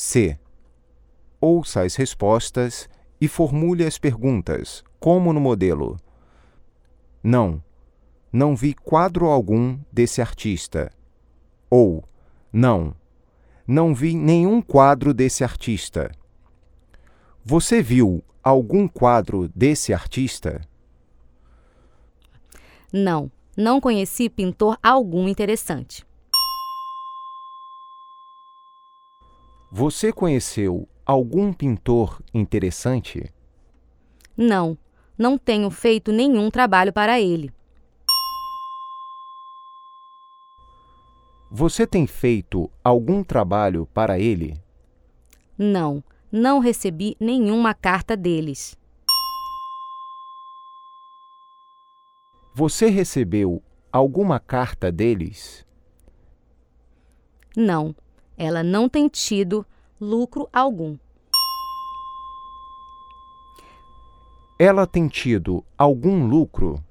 C. Ouça as respostas e formule as perguntas, como no modelo. Não, não vi quadro algum desse artista. Ou, não, não vi nenhum quadro desse artista. Você viu algum quadro desse artista? Não, não conheci pintor algum interessante. Você conheceu algum pintor interessante? Não, não tenho feito nenhum trabalho para ele. Você tem feito algum trabalho para ele? Não, não recebi nenhuma carta deles. Você recebeu alguma carta deles? Não, ela não tem tido lucro algum. Ela tem tido algum lucro?